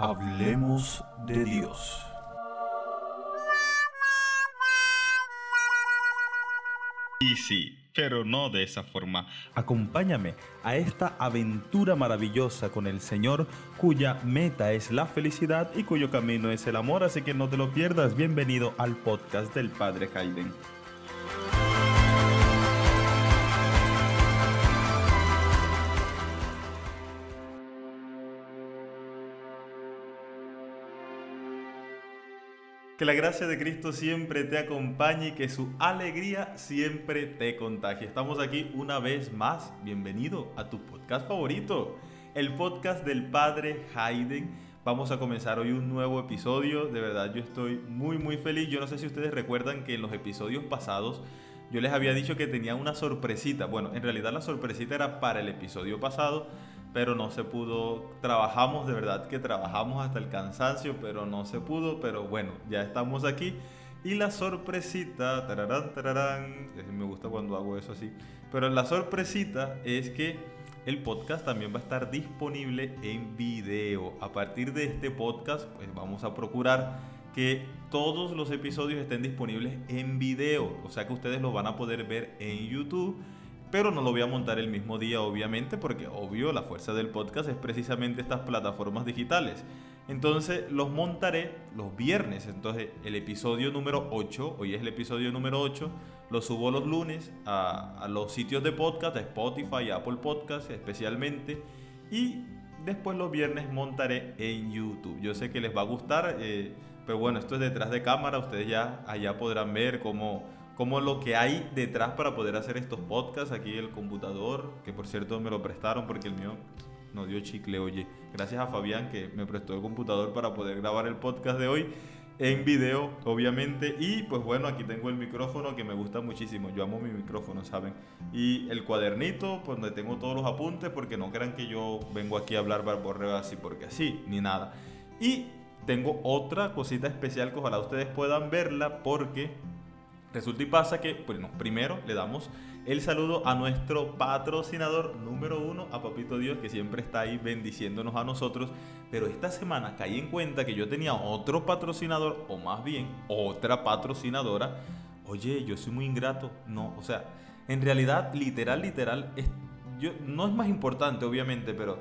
Hablemos de Dios. Y sí, pero no de esa forma. Acompáñame a esta aventura maravillosa con el Señor, cuya meta es la felicidad y cuyo camino es el amor, así que no te lo pierdas. Bienvenido al podcast del Padre Hayden. Que la gracia de Cristo siempre te acompañe y que su alegría siempre te contagie. Estamos aquí una vez más. Bienvenido a tu podcast favorito, el podcast del Padre Hayden. Vamos a comenzar hoy un nuevo episodio. De verdad, yo estoy muy, muy feliz. Yo no sé si ustedes recuerdan que en los episodios pasados yo les había dicho que tenía una sorpresita. Bueno, en realidad la sorpresita era para el episodio pasado pero no se pudo. Trabajamos, de verdad que trabajamos hasta el cansancio, pero no se pudo. Pero bueno, ya estamos aquí. Y la sorpresita, tararán, tararán, me gusta cuando hago eso así, pero la sorpresita es que el podcast también va a estar disponible en video. A partir de este podcast, pues vamos a procurar que todos los episodios estén disponibles en video, o sea que ustedes lo van a poder ver en YouTube pero no lo voy a montar el mismo día, obviamente, porque obvio la fuerza del podcast es precisamente estas plataformas digitales. Entonces los montaré los viernes. Entonces el episodio número 8, hoy es el episodio número 8, lo subo los lunes a, los sitios de podcast, a Spotify, Apple Podcast especialmente. Y después los viernes montaré en YouTube. Yo sé que les va a gustar, eh, pero bueno, esto es detrás de cámara. Ustedes ya allá podrán ver cómo como lo que hay detrás para poder hacer estos podcasts. Aquí el computador, que por cierto me lo prestaron porque el mío no dio chicle, oye. Gracias a Fabián que me prestó el computador para poder grabar el podcast de hoy en video, obviamente. Y pues bueno, aquí tengo el micrófono que me gusta muchísimo. Yo amo mi micrófono, ¿saben? Y el cuadernito, pues donde tengo todos los apuntes, porque no crean que yo vengo aquí a hablar barborreo así porque así, ni nada. Y tengo otra cosita especial que ojalá ustedes puedan verla porque Resulta y pasa que, bueno, primero le damos el saludo a nuestro patrocinador número uno, a Papito Dios, que siempre está ahí bendiciéndonos a nosotros. Pero esta semana caí en cuenta que yo tenía otro patrocinador, o más bien otra patrocinadora. Oye, yo soy muy ingrato. No, o sea, en realidad, literal, literal, yo, no es más importante, obviamente, pero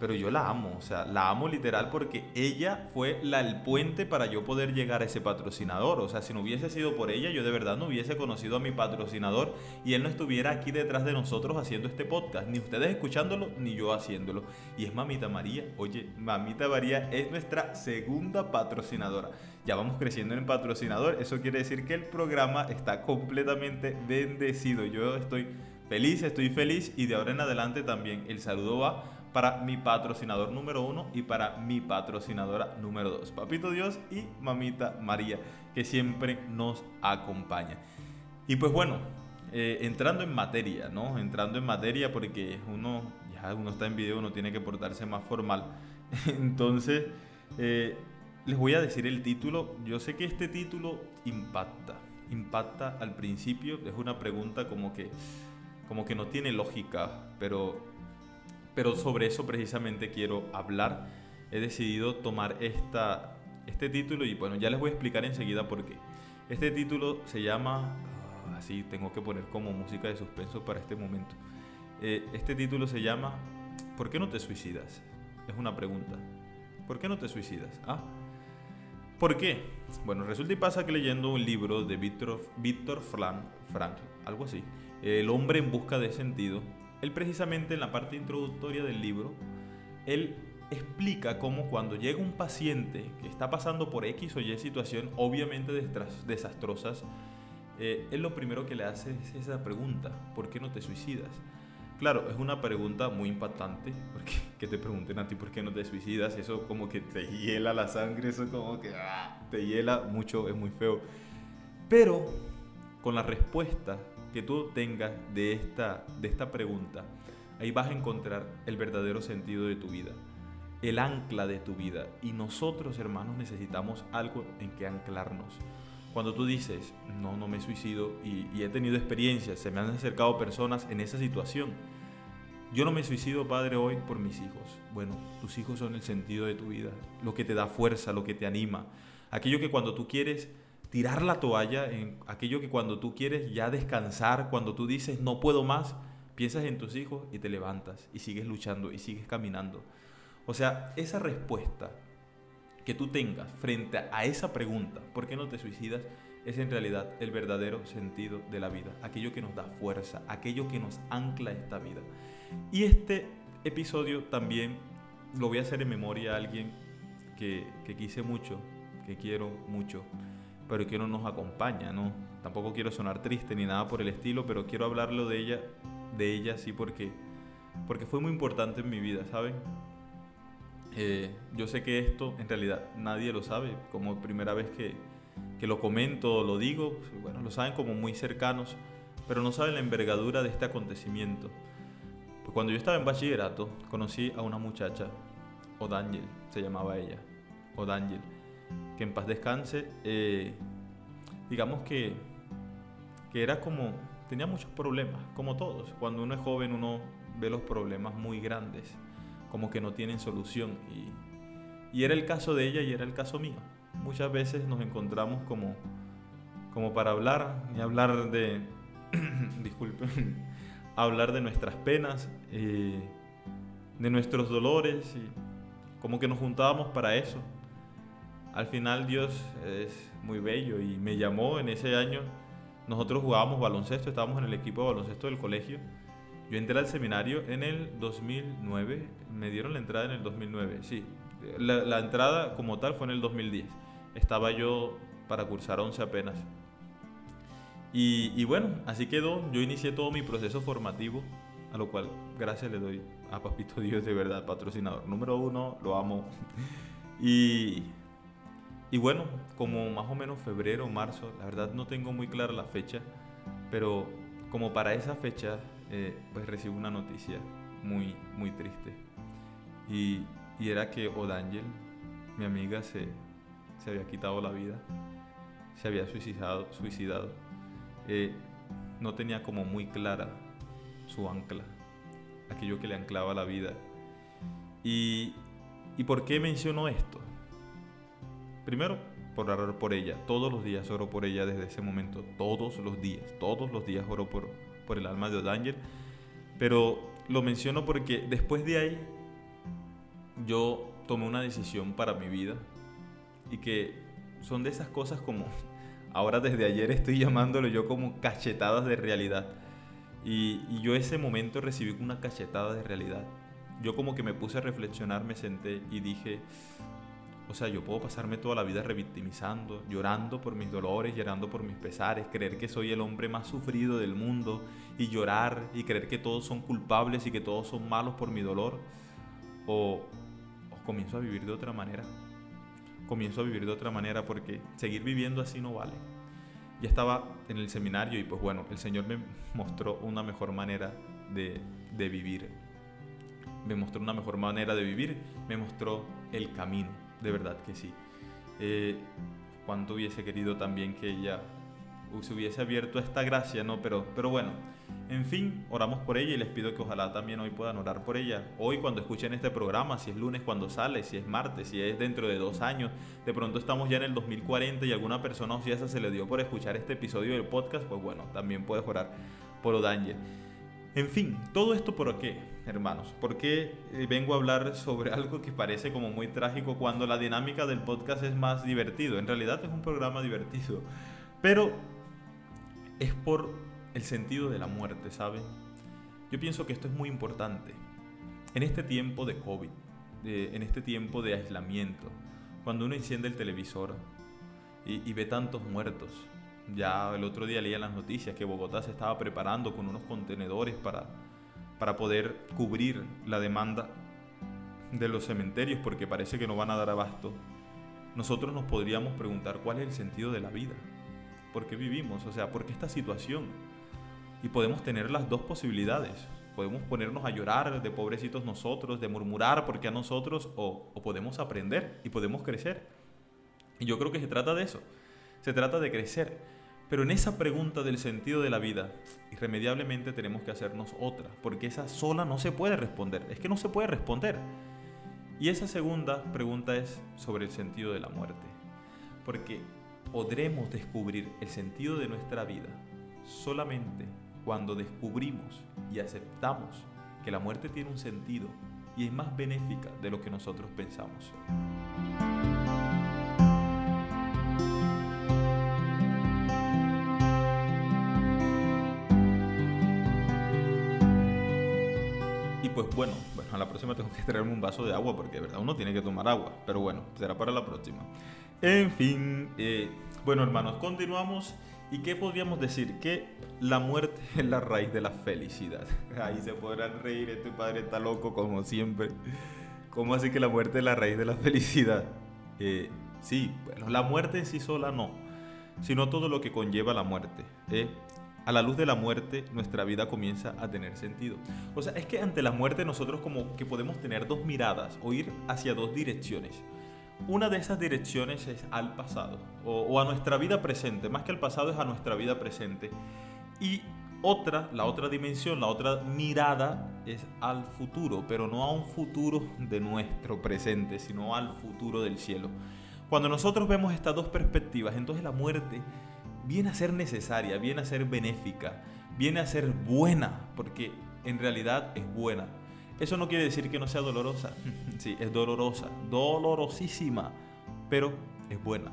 pero yo la amo, o sea, la amo literal porque ella fue la, el puente para yo poder llegar a ese patrocinador. O sea, si no hubiese sido por ella, yo de verdad no hubiese conocido a mi patrocinador y él no estuviera aquí detrás de nosotros haciendo este podcast, ni ustedes escuchándolo, ni yo haciéndolo. Y es Mamita María. Oye, Mamita María es nuestra segunda patrocinadora. Ya vamos creciendo en patrocinador, eso quiere decir que el programa está completamente bendecido. Yo estoy feliz, estoy feliz y de ahora en adelante también el saludo va para mi patrocinador número uno y para mi patrocinadora número dos. Papito Dios y Mamita María, que siempre nos acompaña. Y pues bueno, eh, entrando en materia, ¿no? Entrando en materia porque uno, ya uno está en video, uno tiene que portarse más formal. Entonces, eh, les voy a decir el título. Yo sé que este título impacta, impacta al principio. Es una pregunta como que, como que no tiene lógica, pero pero sobre eso precisamente quiero hablar. He decidido tomar esta, este título y bueno, ya les voy a explicar enseguida por qué. Este título se llama, ah, así tengo que poner como música de suspenso para este momento. Eh, este título se llama ¿Por qué no te suicidas? Es una pregunta. ¿Por qué no te suicidas? ¿Ah? ¿Por qué? Bueno, resulta y pasa que leyendo un libro de Víctor, Víctor Frank, algo así, El hombre en busca de sentido, él precisamente en la parte introductoria del libro, él explica cómo cuando llega un paciente que está pasando por X o Y situación, obviamente desastrosas, eh, él lo primero que le hace es esa pregunta, ¿por qué no te suicidas? Claro, es una pregunta muy impactante, porque que te pregunten a ti por qué no te suicidas, eso como que te hiela la sangre, eso como que ah, te hiela mucho, es muy feo. Pero con la respuesta que tú tengas de esta, de esta pregunta, ahí vas a encontrar el verdadero sentido de tu vida, el ancla de tu vida. Y nosotros, hermanos, necesitamos algo en que anclarnos. Cuando tú dices, no, no me suicido y, y he tenido experiencias, se me han acercado personas en esa situación, Yo no me suicido, Padre, hoy por mis hijos. Bueno, tus hijos son el sentido de tu vida, lo que te da fuerza, lo que te anima. Aquello que cuando tú quieres tirar la toalla, en aquello que cuando tú quieres ya descansar, cuando tú dices no puedo más, piensas en tus hijos y te levantas y sigues luchando y sigues caminando. O sea, esa respuesta que tú tengas frente a esa pregunta, ¿por qué no te suicidas? Es en realidad el verdadero sentido de la vida, aquello que nos da fuerza, aquello que nos ancla esta vida. Y este episodio también lo voy a hacer en memoria a alguien que, que quise mucho, que quiero mucho, pero que no nos acompaña, ¿no? Tampoco quiero sonar triste ni nada por el estilo, pero quiero hablarlo de ella, de ella sí porque, porque fue muy importante en mi vida, ¿saben? Eh, yo sé que esto en realidad nadie lo sabe, como primera vez que, que lo comento o lo digo, bueno, lo saben como muy cercanos, pero no saben la envergadura de este acontecimiento. Cuando yo estaba en bachillerato, conocí a una muchacha, Odangel, se llamaba ella, Odangel, que en paz descanse, eh, digamos que, que era como, tenía muchos problemas, como todos. Cuando uno es joven uno ve los problemas muy grandes, como que no tienen solución. Y, y era el caso de ella y era el caso mío. Muchas veces nos encontramos como, como para hablar y hablar de, disculpen, hablar de nuestras penas, eh, de nuestros dolores, como que nos juntábamos para eso. Al final Dios es muy bello y me llamó en ese año. Nosotros jugábamos baloncesto, estábamos en el equipo de baloncesto del colegio. Yo entré al seminario en el 2009, me dieron la entrada en el 2009, sí. La, entrada como tal fue en el 2010. Estaba yo para cursar 11 apenas. Y, bueno, así quedó. Yo inicié todo mi proceso formativo, a lo cual gracias le doy a Papito Dios de verdad, patrocinador. Número uno, lo amo. Y, y bueno, como más o menos febrero marzo, la verdad no tengo muy clara la fecha, pero como para esa fecha, eh, pues recibo una noticia muy, muy triste. Y, y era que Odangel, mi amiga, se, se había quitado la vida, se había suicidado. suicidado eh, no tenía como muy clara su ancla, aquello que le anclaba la vida. ¿Y, ¿y por qué menciono esto? Primero, por orar por ella. Todos los días oro por ella desde ese momento. Todos los días. Todos los días oro por, por el alma de O'Daniel. Pero lo menciono porque después de ahí yo tomé una decisión para mi vida y que son de esas cosas como ahora desde ayer estoy llamándolo yo como cachetadas de realidad. Y, yo ese momento recibí una cachetada de realidad. Yo como que me puse a reflexionar, me senté y dije, o sea, yo puedo pasarme toda la vida revictimizando, llorando por mis dolores, llorando por mis pesares, creer que soy el hombre más sufrido del mundo y llorar y creer que todos son culpables y que todos son malos por mi dolor. O, o comienzo a vivir de otra manera comienzo a vivir de otra manera porque seguir viviendo así no vale. Ya estaba en el seminario y pues bueno, el Señor me mostró una mejor manera de, de vivir. Me mostró una mejor manera de vivir, me mostró el camino, de verdad que sí. Eh, cuánto hubiese querido también que ella se hubiese abierto esta gracia, ¿no? Pero, pero bueno, en fin, oramos por ella y les pido que ojalá también hoy puedan orar por ella. Hoy cuando escuchen este programa, si es lunes cuando sale, si es martes, si es dentro de dos años, de pronto estamos ya en el 2040 y alguna persona ociosa se le dio por escuchar este episodio del podcast, pues bueno, también puedes orar por O'Daniel. En fin, todo esto por qué, hermanos? ¿Por qué eh, vengo a hablar sobre algo que parece como muy trágico cuando la dinámica del podcast es más divertido? En realidad es un programa divertido, pero es por el sentido de la muerte, ¿saben? Yo pienso que esto es muy importante. En este tiempo de COVID, en este tiempo de aislamiento, cuando uno enciende el televisor y, ve tantos muertos, ya el otro día leía las noticias que Bogotá se estaba preparando con unos contenedores para, para poder cubrir la demanda de los cementerios porque parece que no van a dar abasto. Nosotros nos podríamos preguntar cuál es el sentido de la vida. ¿Por qué vivimos? O sea, ¿por qué esta situación? Y podemos tener las dos posibilidades. Podemos ponernos a llorar de pobrecitos nosotros, de murmurar porque a nosotros, o, podemos aprender y podemos crecer. Y yo creo que se trata de eso. Se trata de crecer. Pero en esa pregunta del sentido de la vida, irremediablemente tenemos que hacernos otra, porque esa sola no se puede responder, es que no se puede responder. Y esa segunda pregunta es sobre el sentido de la muerte, porque podremos descubrir el sentido de nuestra vida solamente cuando descubrimos y aceptamos que la muerte tiene un sentido y es más benéfica de lo que nosotros pensamos. Próxima tengo que traerme un vaso de agua porque de verdad uno tiene que tomar agua. Pero bueno, será para la próxima. En fin, eh, bueno hermanos, continuamos. ¿Y qué podríamos decir? Que la muerte es la raíz de la felicidad. Ahí se podrán reír, este padre está loco como siempre. ¿Cómo así que la muerte es la raíz de la felicidad? Eh, sí, bueno, la muerte en sí sola no, sino todo lo que conlleva la muerte. ¿eh? A la luz de la muerte, nuestra vida comienza a tener sentido. O sea, es que ante la muerte nosotros como que podemos tener dos miradas o ir hacia dos direcciones. Una de esas direcciones es al pasado o, a nuestra vida presente, más que al pasado es a nuestra vida presente. Y otra, la otra dimensión, la otra mirada es al futuro, pero no a un futuro de nuestro presente, sino al futuro del cielo. Cuando nosotros vemos estas dos perspectivas, entonces la muerte viene a ser necesaria, viene a ser benéfica, viene a ser buena, porque en realidad es buena. Eso no quiere decir que no sea dolorosa. sí, es dolorosa, dolorosísima, pero es buena.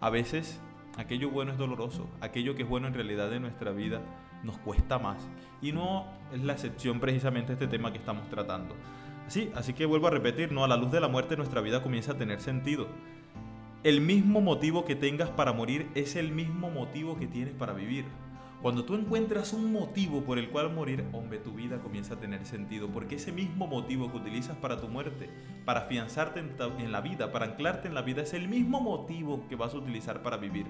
A veces aquello bueno es doloroso, aquello que es bueno en realidad en nuestra vida nos cuesta más. Y no es la excepción precisamente este tema que estamos tratando. Sí, así que vuelvo a repetir, no a la luz de la muerte nuestra vida comienza a tener sentido. El mismo motivo que tengas para morir es el mismo motivo que tienes para vivir. Cuando tú encuentras un motivo por el cual morir, hombre, tu vida comienza a tener sentido, porque ese mismo motivo que utilizas para tu muerte, para afianzarte en, la vida, para anclarte en la vida, es el mismo motivo que vas a utilizar para vivir.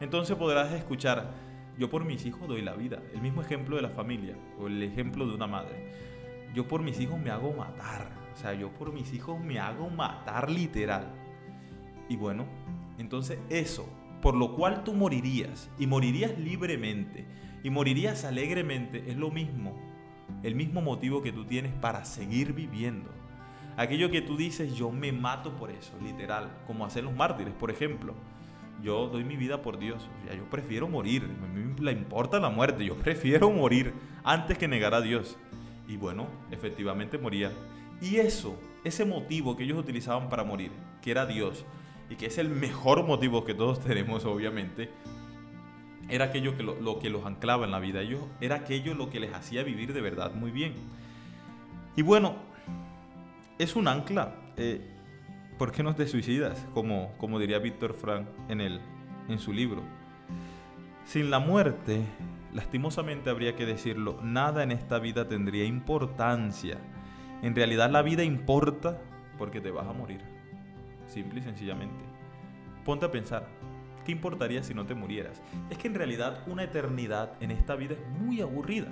Entonces podrás escuchar, yo por mis hijos doy la vida, el mismo ejemplo de la familia, o el ejemplo de una madre. Yo por mis hijos me hago matar, o sea, yo por mis hijos me hago matar literal. Y bueno, entonces eso por lo cual tú morirías, y morirías libremente, y morirías alegremente, es lo mismo, el mismo motivo que tú tienes para seguir viviendo. Aquello que tú dices, yo me mato por eso, literal, como hacen los mártires, por ejemplo. Yo doy mi vida por Dios, o sea, yo prefiero morir, a mí me importa la muerte, yo prefiero morir antes que negar a Dios. Y bueno, efectivamente moría. Y eso, ese motivo que ellos utilizaban para morir, que era Dios, y que es el mejor motivo que todos tenemos, obviamente, era aquello que lo, que los anclaba en la vida. Ellos, era aquello lo que les hacía vivir de verdad muy bien. Y bueno, es un ancla. Eh, ¿Por qué no te suicidas? Como, como diría Víctor Frank en, el, en su libro. Sin la muerte, lastimosamente habría que decirlo, nada en esta vida tendría importancia. En realidad la vida importa porque te vas a morir simple y sencillamente. Ponte a pensar, ¿qué importaría si no te murieras? Es que en realidad una eternidad en esta vida es muy aburrida.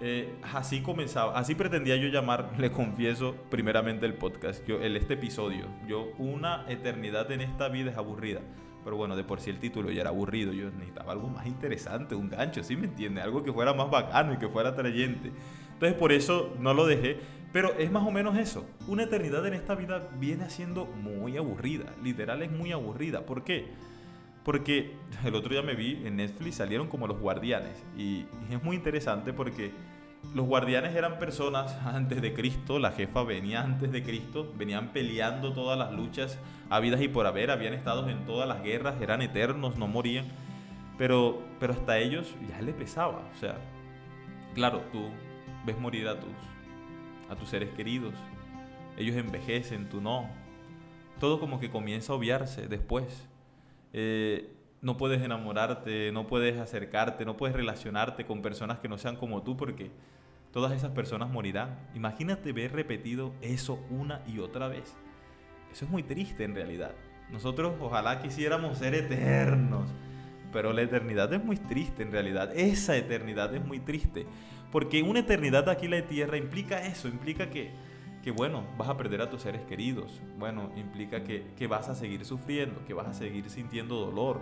Eh, así comenzaba, así pretendía yo llamar, le confieso, primeramente el podcast, yo, el, este episodio. Yo, una eternidad en esta vida es aburrida. Pero bueno, de por sí el título ya era aburrido. Yo necesitaba algo más interesante, un gancho, ¿sí me entiende? Algo que fuera más bacano y que fuera atrayente. Entonces por eso no lo dejé. Pero es más o menos eso. Una eternidad en esta vida viene siendo muy aburrida. Literal es muy aburrida. ¿Por qué? Porque el otro día me vi en Netflix, salieron como los guardianes. Y es muy interesante porque los guardianes eran personas antes de Cristo, la jefa venía antes de Cristo, venían peleando todas las luchas habidas y por haber, habían estado en todas las guerras, eran eternos, no morían. Pero, pero hasta ellos ya les pesaba. O sea, claro, tú ves morir a tus a tus seres queridos. Ellos envejecen, tú no. Todo como que comienza a obviarse después. Eh, no puedes enamorarte, no puedes acercarte, no puedes relacionarte con personas que no sean como tú porque todas esas personas morirán. Imagínate ver repetido eso una y otra vez. Eso es muy triste en realidad. Nosotros ojalá quisiéramos ser eternos, pero la eternidad es muy triste en realidad. Esa eternidad es muy triste. Porque una eternidad aquí en la tierra implica eso, implica que, que bueno, vas a perder a tus seres queridos. Bueno, implica que, que vas a seguir sufriendo, que vas a seguir sintiendo dolor,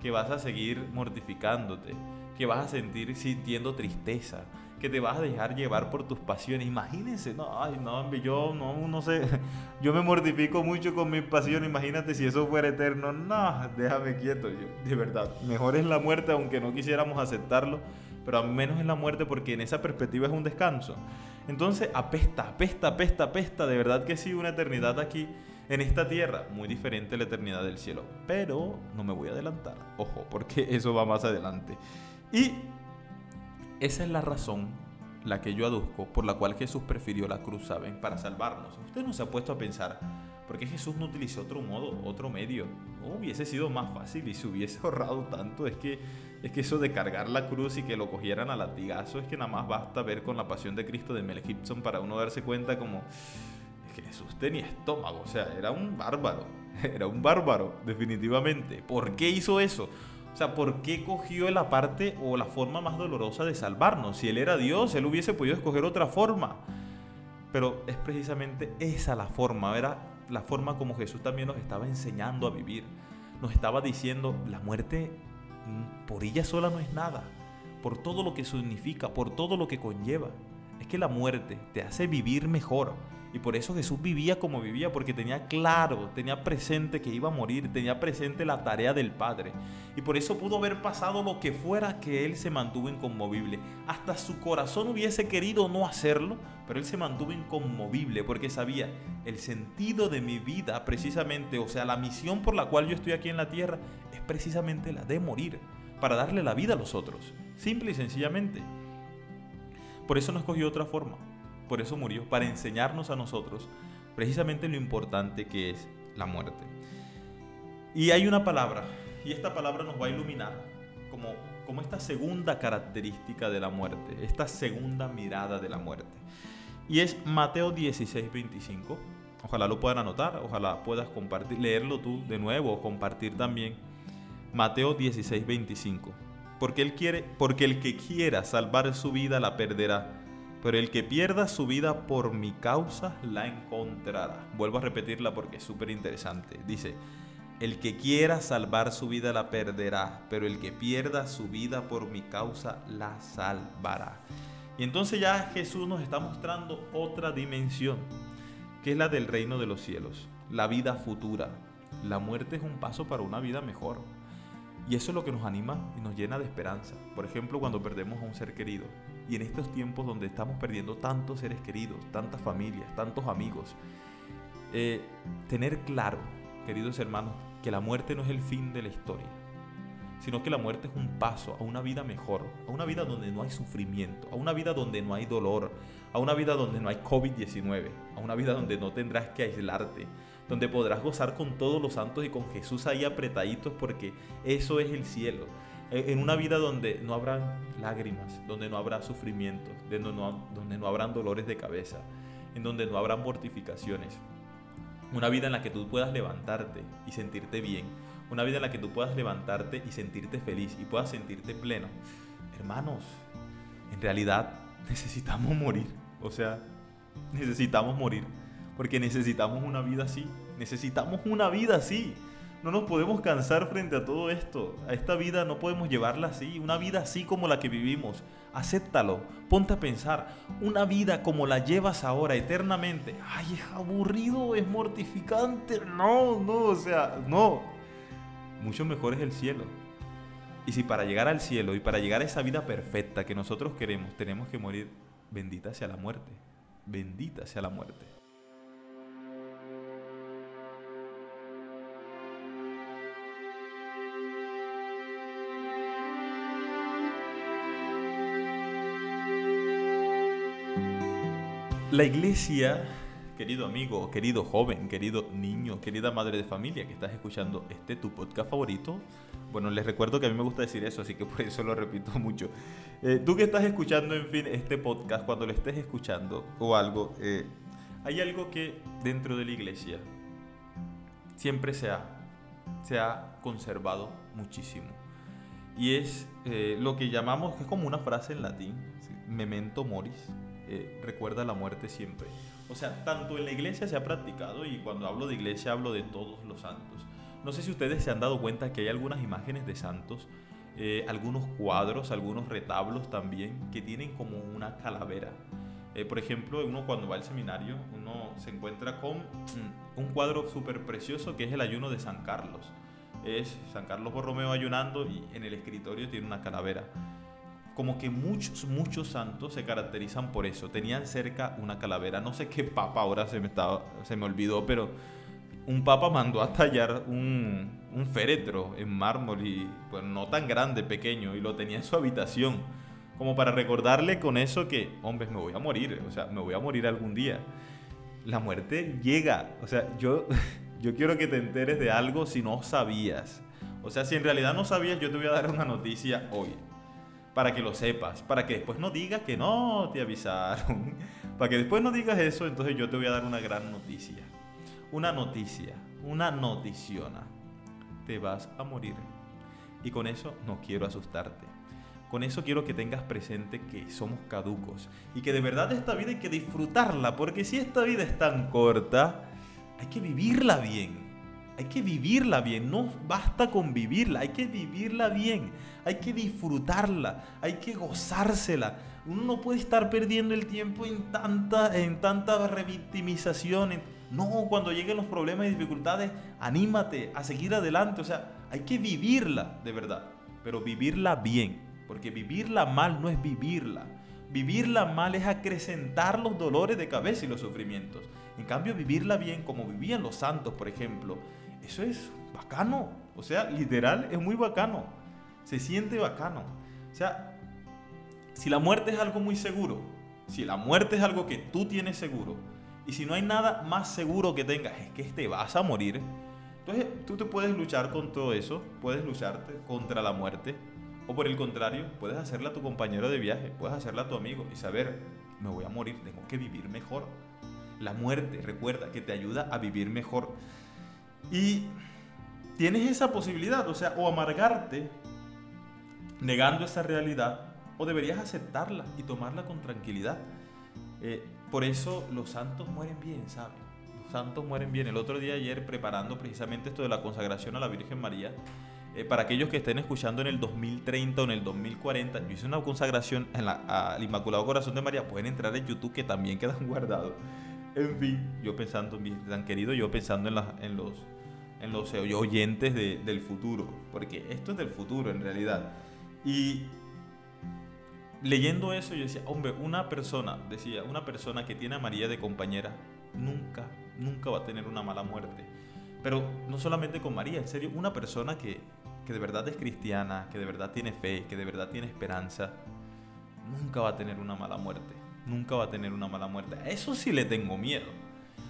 que vas a seguir mortificándote, que vas a sentir sintiendo tristeza, que te vas a dejar llevar por tus pasiones. Imagínense, no, ay, no, yo no, no sé, yo me mortifico mucho con mis pasiones, imagínate si eso fuera eterno, no, déjame quieto, yo, de verdad, mejor es la muerte aunque no quisiéramos aceptarlo, pero al menos es la muerte porque en esa perspectiva es un descanso. Entonces, apesta, apesta, apesta, apesta, de verdad que sí, una eternidad aquí en esta tierra, muy diferente a la eternidad del cielo. Pero no me voy a adelantar, ojo, porque eso va más adelante. Y esa es la razón, la que yo aduzco, por la cual Jesús prefirió la cruz, ¿saben? Para salvarnos. Usted no se ha puesto a pensar, ¿por qué Jesús no utilizó otro modo, otro medio? No hubiese sido más fácil y se hubiese ahorrado tanto. Es que, es que eso de cargar la cruz y que lo cogieran a latigazo, es que nada más basta ver con la pasión de Cristo de Mel Gibson para uno darse cuenta como Jesús tenía estómago, o sea, era un bárbaro, era un bárbaro, definitivamente. ¿Por qué hizo eso? O sea, ¿por qué cogió la parte o la forma más dolorosa de salvarnos? Si Él era Dios, Él hubiese podido escoger otra forma. Pero es precisamente esa la forma, era la forma como Jesús también nos estaba enseñando a vivir. Nos estaba diciendo, la muerte por ella sola no es nada, por todo lo que significa, por todo lo que conlleva. Es que la muerte te hace vivir mejor y por eso Jesús vivía como vivía, porque tenía claro, tenía presente que iba a morir, tenía presente la tarea del Padre. Y por eso pudo haber pasado lo que fuera que Él se mantuvo inconmovible. Hasta su corazón hubiese querido no hacerlo, pero Él se mantuvo inconmovible porque sabía el sentido de mi vida precisamente, o sea, la misión por la cual yo estoy aquí en la tierra es precisamente la de morir, para darle la vida a los otros, simple y sencillamente. Por eso no escogió otra forma por eso murió, para enseñarnos a nosotros precisamente lo importante que es la muerte. Y hay una palabra, y esta palabra nos va a iluminar como, como esta segunda característica de la muerte, esta segunda mirada de la muerte. Y es Mateo 16, 25. Ojalá lo puedan anotar, ojalá puedas compartir, leerlo tú de nuevo o compartir también. Mateo 16, 25. Porque, él quiere, porque el que quiera salvar su vida la perderá pero el que pierda su vida por mi causa la encontrará. Vuelvo a repetirla porque es súper interesante. Dice, el que quiera salvar su vida la perderá, pero el que pierda su vida por mi causa la salvará. Y entonces ya Jesús nos está mostrando otra dimensión, que es la del reino de los cielos, la vida futura. La muerte es un paso para una vida mejor. Y eso es lo que nos anima y nos llena de esperanza. Por ejemplo, cuando perdemos a un ser querido. Y en estos tiempos donde estamos perdiendo tantos seres queridos, tantas familias, tantos amigos, eh, tener claro, queridos hermanos, que la muerte no es el fin de la historia, sino que la muerte es un paso a una vida mejor, a una vida donde no hay sufrimiento, a una vida donde no hay dolor, a una vida donde no hay COVID-19, a una vida donde no tendrás que aislarte, donde podrás gozar con todos los santos y con Jesús ahí apretaditos porque eso es el cielo. E, en una vida donde no habrá lágrimas, donde no habrá sufrimientos, donde no, donde no habrán dolores de cabeza, en donde no habrán mortificaciones. Una vida en la que tú puedas levantarte y sentirte bien. Una vida en la que tú puedas levantarte y sentirte feliz y puedas sentirte pleno. Hermanos, en realidad necesitamos morir. O sea, necesitamos morir. Porque necesitamos una vida así. Necesitamos una vida así. No nos podemos cansar frente a todo esto. A esta vida no podemos llevarla así. Una vida así como la que vivimos. Acéptalo. Ponte a pensar. Una vida como la llevas ahora eternamente. Ay, es aburrido, es mortificante. No, no, o sea, no. Mucho mejor es el cielo. Y si para llegar al cielo y para llegar a esa vida perfecta que nosotros queremos tenemos que morir, bendita sea la muerte. Bendita sea la muerte. La iglesia, querido amigo, querido joven, querido niño, querida madre de familia que estás escuchando este tu podcast favorito, bueno, les recuerdo que a mí me gusta decir eso, así que por eso lo repito mucho. Eh, tú que estás escuchando, en fin, este podcast, cuando lo estés escuchando o algo, eh, hay algo que dentro de la iglesia siempre se ha, se ha conservado muchísimo. Y es eh, lo que llamamos, que es como una frase en latín, memento moris, eh, recuerda la muerte siempre. O sea, tanto en la iglesia se ha practicado, y cuando hablo de iglesia hablo de todos los santos. No sé si ustedes se han dado cuenta que hay algunas imágenes de santos, eh, algunos cuadros, algunos retablos también, que tienen como una calavera. Eh, por ejemplo, uno cuando va al seminario, uno se encuentra con mm, un cuadro súper precioso que es el ayuno de San Carlos. Es San Carlos Borromeo ayunando y en el escritorio tiene una calavera. Como que muchos, muchos santos se caracterizan por eso. Tenían cerca una calavera. No sé qué papa ahora se me, estaba, se me olvidó, pero un papa mandó a tallar un, un féretro en mármol y pues no tan grande, pequeño, y lo tenía en su habitación como para recordarle con eso que, hombre, me voy a morir, o sea, me voy a morir algún día. La muerte llega, o sea, yo, yo quiero que te enteres de algo si no sabías. O sea, si en realidad no sabías, yo te voy a dar una noticia hoy, para que lo sepas, para que después no digas que no te avisaron, para que después no digas eso, entonces yo te voy a dar una gran noticia. Una noticia, una noticiona. Te vas a morir. Y con eso no quiero asustarte. Con eso quiero que tengas presente que somos caducos y que de verdad esta vida hay que disfrutarla, porque si esta vida es tan corta, hay que vivirla bien. Hay que vivirla bien, no basta con vivirla, hay que vivirla bien, hay que disfrutarla, hay que gozársela. Uno no puede estar perdiendo el tiempo en tanta, en tanta revictimización. No, cuando lleguen los problemas y dificultades, anímate a seguir adelante. O sea, hay que vivirla de verdad, pero vivirla bien porque vivirla mal no es vivirla. Vivirla mal es acrecentar los dolores de cabeza y los sufrimientos. En cambio, vivirla bien, como vivían los santos, por ejemplo, eso es bacano. O sea, literal, es muy bacano. Se siente bacano. O sea, si la muerte es algo muy seguro, si la muerte es algo que tú tienes seguro, y si no hay nada más seguro que tengas, es que te vas a morir, entonces tú te puedes luchar con todo eso, puedes lucharte contra la muerte, o por el contrario, puedes hacerla tu compañero de viaje, puedes hacerla tu amigo y saber, me voy a morir, tengo que vivir mejor. La muerte, recuerda, que te ayuda a vivir mejor. Y tienes esa posibilidad, o sea, o amargarte negando esa realidad, o deberías aceptarla y tomarla con tranquilidad. Eh, por eso los santos mueren bien, ¿saben? Los santos mueren bien. El otro día ayer, preparando precisamente esto de la consagración a la Virgen María, eh, para aquellos que estén escuchando en el 2030 o en el 2040, yo hice una consagración al Inmaculado Corazón de María. Pueden entrar en YouTube que también quedan guardados. En fin, yo pensando, tan querido, yo pensando en, en los, en los oyentes del futuro, porque esto es del futuro en realidad. Y leyendo eso yo decía, hombre, una persona, decía, una persona que tiene a María de compañera, nunca, nunca va a tener una mala muerte. Pero no solamente con María, en serio, una persona que, que de verdad es cristiana, que de verdad tiene fe, que de verdad tiene esperanza, nunca va a tener una mala muerte. Nunca va a tener una mala muerte. Eso sí le tengo miedo.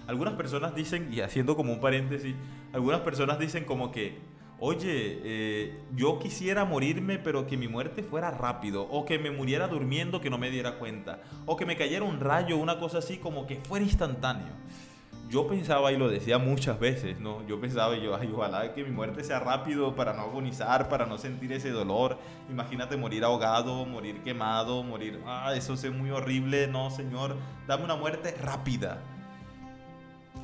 Algunas personas dicen, y haciendo como un paréntesis, algunas personas dicen como que, oye, eh, yo quisiera morirme, pero que mi muerte fuera rápido, o que me muriera durmiendo, que no me diera cuenta, o que me cayera un rayo, una cosa así, como que fuera instantáneo yo pensaba y lo decía muchas veces, ¿no? Yo pensaba yo, ay, ojalá que mi muerte sea rápido para no agonizar, para no sentir ese dolor. Imagínate morir ahogado, morir quemado, morir, ah, eso es muy horrible, no, Señor, dame una muerte rápida.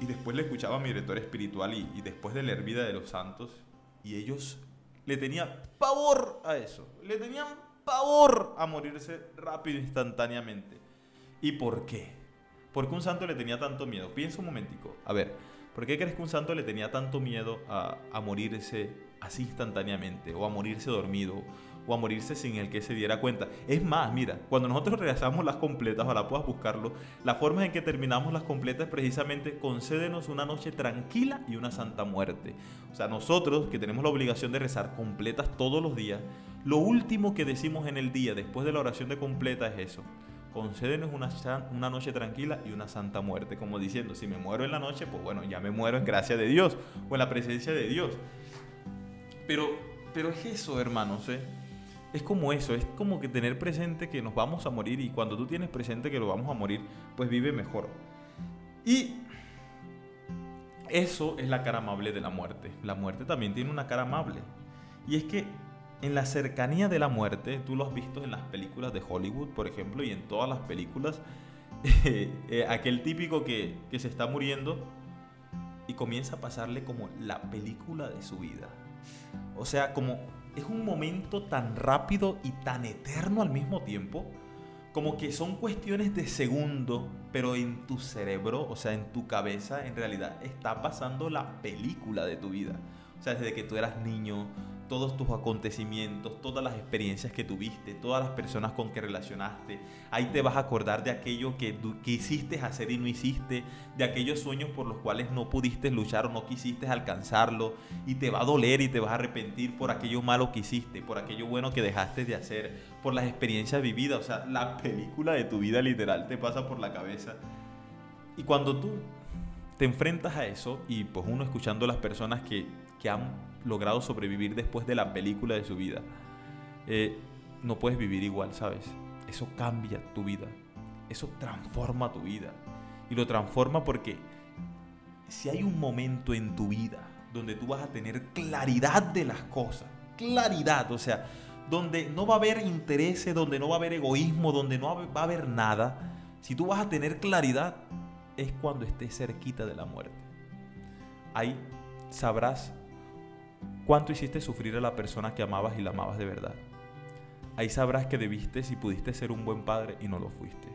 Y después le escuchaba a mi director espiritual y, después de leer Vida de los Santos, y ellos le tenían pavor a eso, le tenían pavor a morirse rápido, instantáneamente. ¿Y por qué? ¿Por qué un santo le tenía tanto miedo? Piensa un momentico. A ver, ¿por qué crees que un santo le tenía tanto miedo a, morirse así instantáneamente? O a morirse dormido? O a morirse sin el que se diera cuenta. Es más, mira, cuando nosotros realizamos las completas, ojalá puedas buscarlo, la forma en que terminamos las completas precisamente concédenos una noche tranquila y una santa muerte. O sea, nosotros que tenemos la obligación de rezar completas todos los días, lo último que decimos en el día después de la oración de completa es eso concédenos una, una noche tranquila y una santa muerte, como diciendo, si me muero en la noche, pues bueno, ya me muero en gracia de Dios o en la presencia de Dios. Pero, pero es eso, hermanos, ¿eh? es como eso, es como que tener presente que nos vamos a morir y cuando tú tienes presente que lo vamos a morir, pues vive mejor. Y eso es la cara amable de la muerte. La muerte también tiene una cara amable. Y es que en la cercanía de la muerte, tú lo has visto en las películas de Hollywood, por ejemplo, y en todas las películas, eh, aquel típico que, se está muriendo y comienza a pasarle como la película de su vida. O sea, como es un momento tan rápido y tan eterno al mismo tiempo, como que son cuestiones de segundo, pero en tu cerebro, o sea, en tu cabeza, en realidad está pasando la película de tu vida. O sea, desde que tú eras niño, todos tus acontecimientos, todas las experiencias que tuviste, todas las personas con que relacionaste. Ahí te vas a acordar de aquello que, quisiste hacer y no hiciste, de aquellos sueños por los cuales no pudiste luchar o no quisiste alcanzarlo. Y te va a doler y te vas a arrepentir por aquello malo que hiciste, por aquello bueno que dejaste de hacer, por las experiencias vividas. O sea, la película de tu vida literal te pasa por la cabeza. Y cuando tú te enfrentas a eso y pues uno escuchando a las personas que, que han logrado sobrevivir después de la película de su vida, eh, no puedes vivir igual, ¿sabes? Eso cambia tu vida, eso transforma tu vida. Y lo transforma porque si hay un momento en tu vida donde tú vas a tener claridad de las cosas, claridad, o sea, donde no va a haber intereses, donde no va a haber egoísmo, donde no va a haber nada, si tú vas a tener claridad, es cuando estés cerquita de la muerte. Ahí sabrás cuánto hiciste sufrir a la persona que amabas y la amabas de verdad. Ahí sabrás que debiste si pudiste ser un buen padre y no lo fuiste.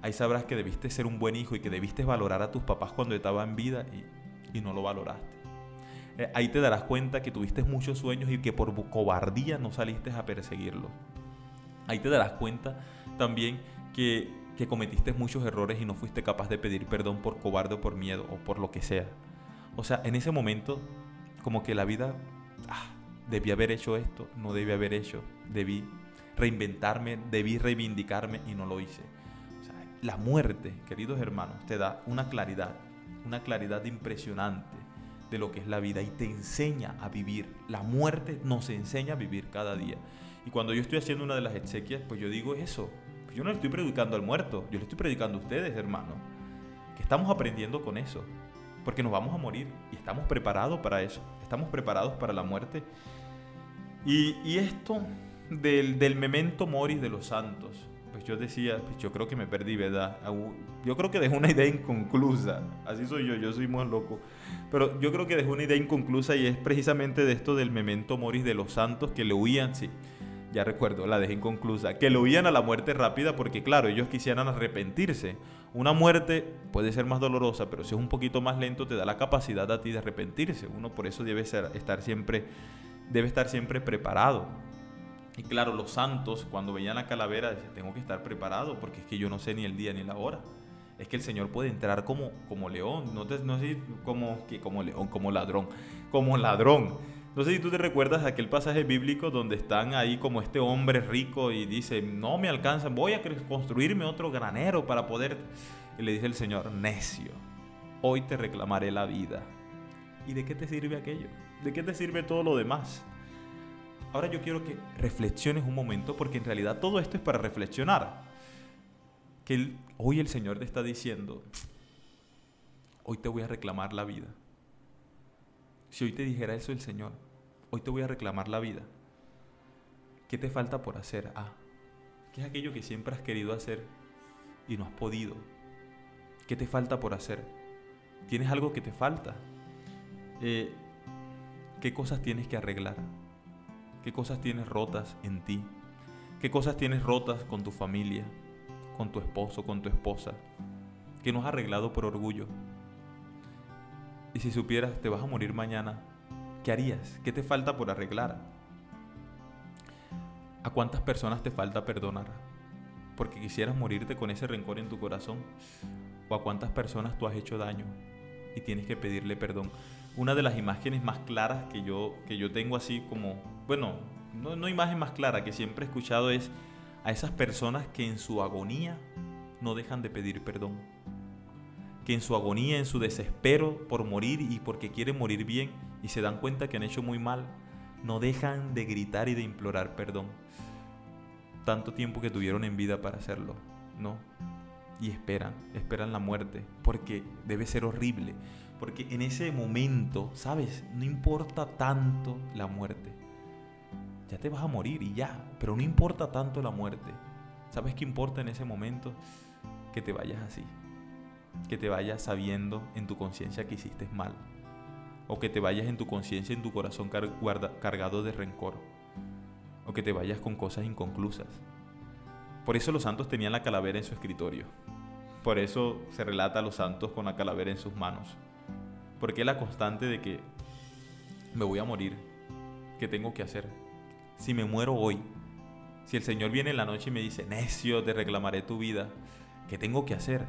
Ahí sabrás que debiste ser un buen hijo y que debiste valorar a tus papás cuando estaban en vida y, no lo valoraste. Eh, ahí te darás cuenta que tuviste muchos sueños y que por cobardía no saliste a perseguirlos. Ahí te darás cuenta también que, que cometiste muchos errores y no fuiste capaz de pedir perdón por cobarde o por miedo o por lo que sea. O sea, en ese momento como que la vida, ah, debí haber hecho esto, no debí haber hecho, debí reinventarme, debí reivindicarme y no lo hice. la muerte, queridos hermanos, te da una claridad, una claridad impresionante de lo que es la vida y te enseña a vivir. La muerte nos enseña a vivir cada día. Y cuando yo estoy haciendo una de las exequias, pues yo digo eso. Yo no le estoy predicando al muerto, yo le estoy predicando a ustedes, hermanos. Que estamos aprendiendo con eso. Porque nos vamos a morir y estamos preparados para eso estamos preparados para la muerte. Y, esto del, memento mori de los santos, pues yo decía, pues yo creo que me perdí, ¿verdad? Yo creo que dejé una idea inconclusa, así soy yo, yo soy muy loco, pero yo creo que dejé una idea inconclusa y es precisamente de esto del memento mori de los santos que le huían, sí, ya recuerdo, la dejé inconclusa, que le huían a la muerte rápida porque claro, ellos quisieran arrepentirse. Una muerte puede ser más dolorosa, pero si es un poquito más lento te da la capacidad a ti de arrepentirse. Uno por eso debe estar siempre debe estar siempre preparado. Y claro, los santos cuando veían la calavera decían, tengo que estar preparado porque es que yo no sé ni el día ni la hora. Es que el Señor puede entrar como, como león, no, te, no sé como, que como león, como ladrón, como ladrón no sé si tú te recuerdas aquel pasaje bíblico donde están ahí como este hombre rico y dice, no me alcanzan, voy a construirme otro granero para poder... Y le dice el Señor, necio, hoy te reclamaré la vida. ¿Y de qué te sirve aquello? ¿De qué te sirve todo lo demás? Ahora yo quiero que reflexiones un momento porque en realidad todo esto es para reflexionar. Que hoy el Señor te está diciendo, hoy te voy a reclamar la vida. Si hoy te dijera eso el Señor, Hoy te voy a reclamar la vida. ¿Qué te falta por hacer? Ah, ¿qué es aquello que siempre has querido hacer y no has podido? ¿Qué te falta por hacer? ¿Tienes algo que te falta? Eh, ¿Qué cosas tienes que arreglar? ¿Qué cosas tienes rotas en ti? ¿Qué cosas tienes rotas con tu familia, con tu esposo, con tu esposa? Que no has arreglado por orgullo. Y si supieras, te vas a morir mañana ¿Qué harías? ¿Qué te falta por arreglar? ¿A cuántas personas te falta perdonar? Porque quisieras morirte con ese rencor en tu corazón. ¿O a cuántas personas tú has hecho daño y tienes que pedirle perdón? Una de las imágenes más claras que yo, que yo tengo así como, bueno, no, no imagen más clara que siempre he escuchado es a esas personas que en su agonía no dejan de pedir perdón. Que en su agonía, en su desespero por morir y porque quieren morir bien, y se dan cuenta que han hecho muy mal, no dejan de gritar y de implorar perdón. Tanto tiempo que tuvieron en vida para hacerlo, ¿no? Y esperan, esperan la muerte, porque debe ser horrible, porque en ese momento, ¿sabes? No importa tanto la muerte. Ya te vas a morir y ya, pero no importa tanto la muerte. ¿Sabes qué importa en ese momento? Que te vayas así, que te vayas sabiendo en tu conciencia que hiciste mal. O que te vayas en tu conciencia, en tu corazón cargado de rencor. O que te vayas con cosas inconclusas. Por eso los santos tenían la calavera en su escritorio. Por eso se relata a los santos con la calavera en sus manos. Porque la constante de que me voy a morir. ¿Qué tengo que hacer? Si me muero hoy, si el Señor viene en la noche y me dice, necio, te reclamaré tu vida, ¿qué tengo que hacer?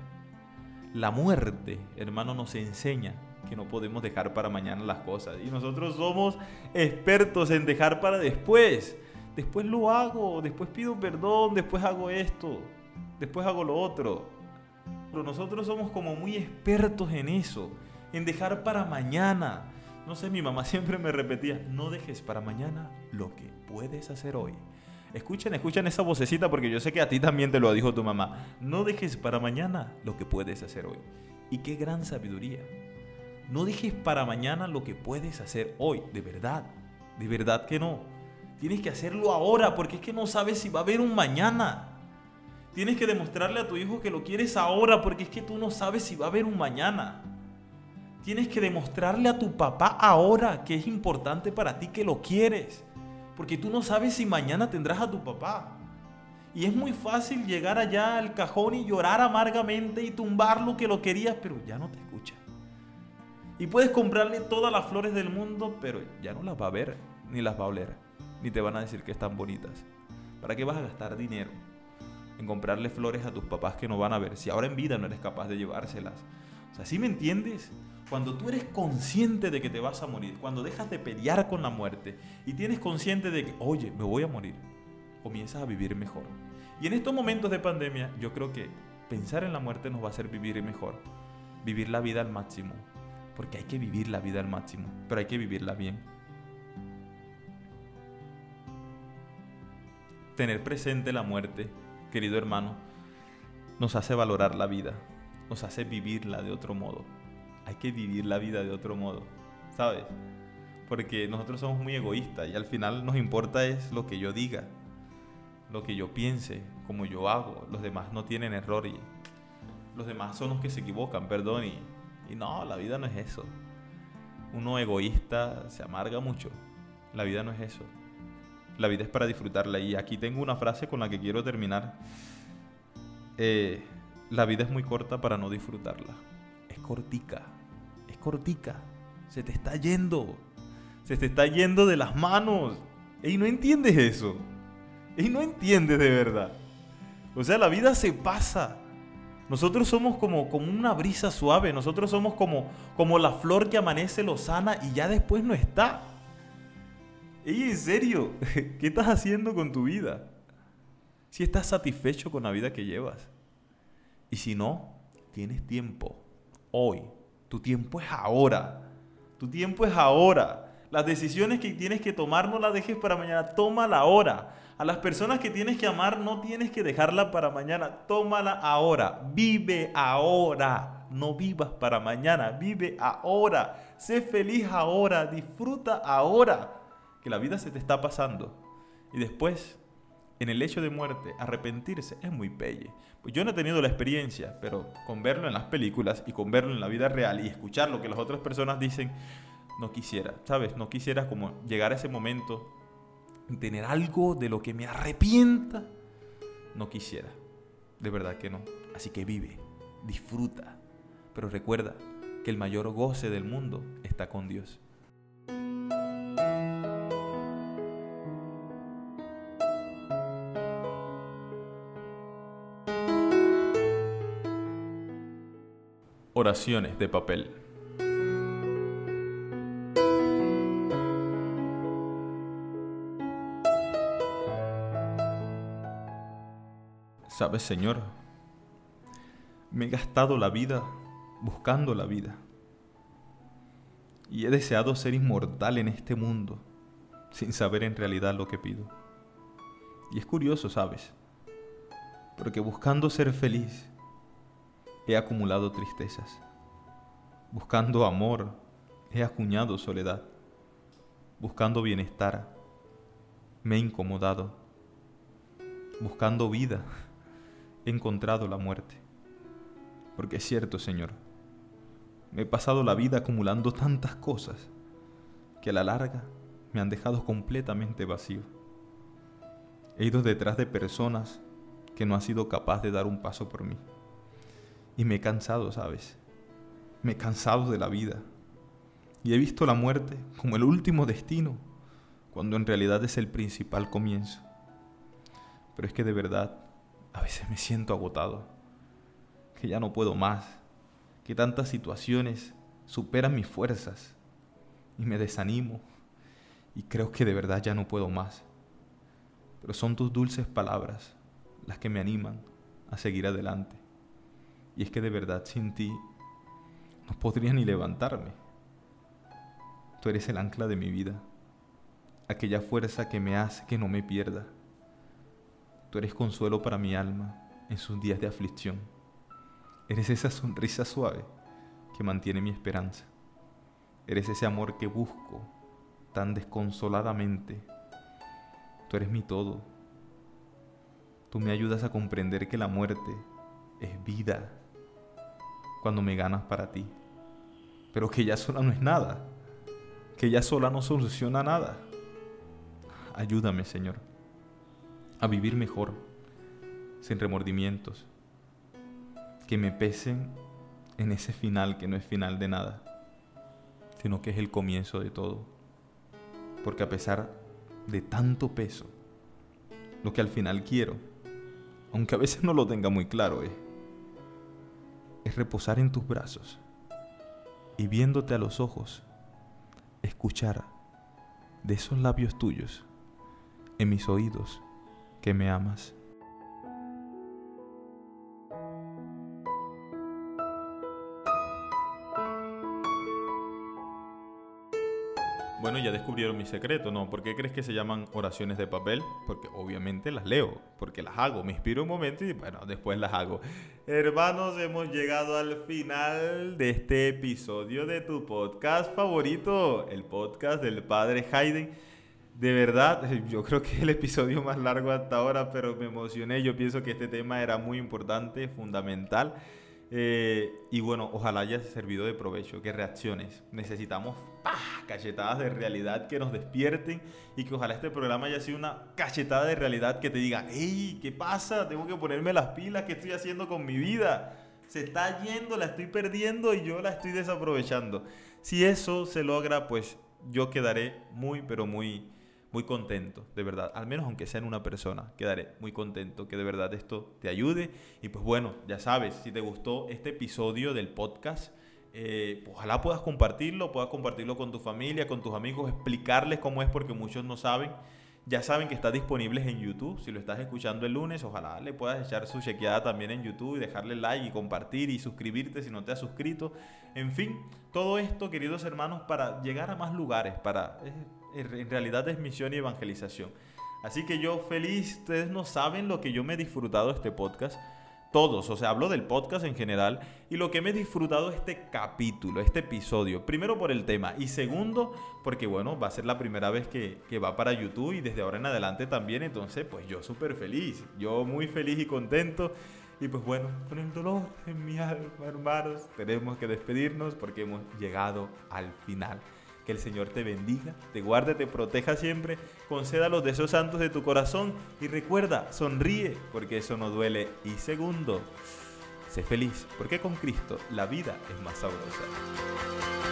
La muerte, hermano, nos enseña que no podemos dejar para mañana las cosas. Y nosotros somos expertos en dejar para después. Después lo hago, después pido perdón, después hago esto, después hago lo otro. Pero nosotros somos como muy expertos en eso, en dejar para mañana. No sé, mi mamá siempre me repetía, no dejes para mañana lo que puedes hacer hoy. Escuchen, escuchen esa vocecita porque yo sé que a ti también te lo dijo tu mamá. No dejes para mañana lo que puedes hacer hoy. Y qué gran sabiduría. No dejes para mañana lo que puedes hacer hoy, de verdad. De verdad que no. Tienes que hacerlo ahora porque es que no sabes si va a haber un mañana. Tienes que demostrarle a tu hijo que lo quieres ahora porque es que tú no sabes si va a haber un mañana. Tienes que demostrarle a tu papá ahora que es importante para ti que lo quieres. Porque tú no sabes si mañana tendrás a tu papá. Y es muy fácil llegar allá al cajón y llorar amargamente y tumbar lo que lo querías, pero ya no te escucha. Y puedes comprarle todas las flores del mundo, pero ya no las va a ver, ni las va a oler, ni te van a decir que están bonitas. ¿Para qué vas a gastar dinero? en comprarle flores a tus papás que no van a ver, si ahora en vida no eres capaz de llevárselas. O sea, ¿sí me entiendes? Cuando tú eres consciente de que te vas a morir, cuando dejas de pelear con la muerte y tienes consciente de que, oye, me voy a morir, comienzas a vivir mejor. Y en estos momentos de pandemia, yo creo que pensar en la muerte nos va a hacer vivir mejor, vivir la vida al máximo, porque hay que vivir la vida al máximo, pero hay que vivirla bien. Tener presente la muerte querido hermano, nos hace valorar la vida, nos hace vivirla de otro modo. Hay que vivir la vida de otro modo, ¿sabes? Porque nosotros somos muy egoístas y al final nos importa es lo que yo diga, lo que yo piense, como yo hago. Los demás no tienen error y los demás son los que se equivocan, perdón. Y, y no, la vida no es eso. Uno egoísta se amarga mucho. La vida no es eso. La vida es para disfrutarla. Y aquí tengo una frase con la que quiero terminar. Eh, la vida es muy corta para no disfrutarla. Es cortica. Es cortica. Se te está yendo. Se te está yendo de las manos. Y no entiendes eso. Y no entiendes de verdad. O sea, la vida se pasa. Nosotros somos como, como una brisa suave. Nosotros somos como, como la flor que amanece lozana y ya después no está. Ey, en serio, ¿qué estás haciendo con tu vida? Si estás satisfecho con la vida que llevas. Y si no, tienes tiempo. Hoy. Tu tiempo es ahora. Tu tiempo es ahora. Las decisiones que tienes que tomar no las dejes para mañana. Tómala ahora. A las personas que tienes que amar no tienes que dejarla para mañana. Tómala ahora. Vive ahora. No vivas para mañana. Vive ahora. Sé feliz ahora. Disfruta ahora que la vida se te está pasando y después, en el hecho de muerte, arrepentirse es muy pelle. Pues yo no he tenido la experiencia, pero con verlo en las películas y con verlo en la vida real y escuchar lo que las otras personas dicen, no quisiera, ¿sabes? No quisiera como llegar a ese momento y tener algo de lo que me arrepienta. No quisiera, de verdad que no. Así que vive, disfruta, pero recuerda que el mayor goce del mundo está con Dios. Oraciones de papel. Sabes, Señor, me he gastado la vida buscando la vida. Y he deseado ser inmortal en este mundo, sin saber en realidad lo que pido. Y es curioso, ¿sabes? Porque buscando ser feliz, he acumulado tristezas. Buscando amor, he acuñado soledad. Buscando bienestar, me he incomodado. Buscando vida, he encontrado la muerte. Porque es cierto, Señor, me he pasado la vida acumulando tantas cosas que a la larga me han dejado completamente vacío. He ido detrás de personas que no han sido capaz de dar un paso por mí. Y me he cansado, ¿sabes? Me he cansado de la vida. Y he visto la muerte como el último destino, cuando en realidad es el principal comienzo. Pero es que de verdad, a veces me siento agotado, que ya no puedo más, que tantas situaciones superan mis fuerzas y me desanimo y creo que de verdad ya no puedo más. Pero son tus dulces palabras las que me animan a seguir adelante. Y es que de verdad sin ti no podría ni levantarme. Tú eres el ancla de mi vida, aquella fuerza que me hace que no me pierda. Tú eres consuelo para mi alma en sus días de aflicción. Eres esa sonrisa suave que mantiene mi esperanza. Eres ese amor que busco tan desconsoladamente. Tú eres mi todo. Tú me ayudas a comprender que la muerte es vida cuando me ganas para ti. Pero que ya sola no es nada. Que ya sola no soluciona nada. Ayúdame, Señor, a vivir mejor, sin remordimientos. Que me pesen en ese final que no es final de nada, sino que es el comienzo de todo. Porque a pesar de tanto peso, lo que al final quiero, aunque a veces no lo tenga muy claro, es, es reposar en tus brazos y viéndote a los ojos, escuchar de esos labios tuyos en mis oídos que me amas. Bueno, ya descubrieron mi secreto, ¿no? ¿Por qué crees que se llaman oraciones de papel? Porque obviamente las leo, porque las hago. Me inspiro un momento y bueno, después las hago. Hermanos, hemos llegado al final de este episodio de tu podcast favorito, el podcast del padre Hayden. De verdad, yo creo que el episodio más largo hasta ahora, pero me emocioné. Yo pienso que este tema era muy importante, fundamental. Eh, y bueno, ojalá haya servido de provecho, que reacciones. Necesitamos cachetadas de realidad que nos despierten y que ojalá este programa haya sido una cachetada de realidad que te diga, hey, ¿qué pasa? Tengo que ponerme las pilas, ¿qué estoy haciendo con mi vida? Se está yendo, la estoy perdiendo y yo la estoy desaprovechando. Si eso se logra, pues yo quedaré muy, pero muy muy contento, de verdad, al menos aunque sea en una persona, quedaré muy contento que de verdad esto te ayude. Y pues bueno, ya sabes, si te gustó este episodio del podcast, eh, ojalá puedas compartirlo, puedas compartirlo con tu familia, con tus amigos, explicarles cómo es porque muchos no saben. Ya saben que está disponible en YouTube. Si lo estás escuchando el lunes, ojalá le puedas echar su chequeada también en YouTube y dejarle like y compartir y suscribirte si no te has suscrito. En fin, todo esto, queridos hermanos, para llegar a más lugares, para en realidad es misión y evangelización. Así que yo feliz, ustedes no saben lo que yo me he disfrutado este podcast. Todos, o sea, hablo del podcast en general y lo que me he disfrutado este capítulo, este episodio. Primero por el tema y segundo porque, bueno, va a ser la primera vez que, que va para YouTube y desde ahora en adelante también. Entonces, pues yo súper feliz, yo muy feliz y contento. Y pues bueno, con el dolor en mi alma, hermanos, tenemos que despedirnos porque hemos llegado al final. Que el Señor te bendiga, te guarde, te proteja siempre, conceda los deseos santos de tu corazón y recuerda, sonríe, porque eso no duele. Y segundo, sé feliz, porque con Cristo la vida es más sabrosa.